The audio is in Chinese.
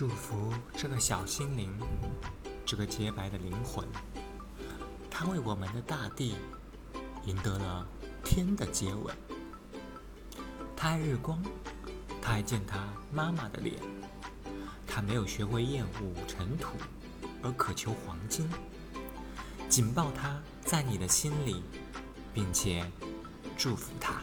祝福这个小心灵，这个洁白的灵魂，它为我们的大地赢得了天的接吻。他爱日光，他爱见他妈妈的脸。他没有学会厌恶尘土，而渴求黄金。紧抱他在你的心里，并且祝福他。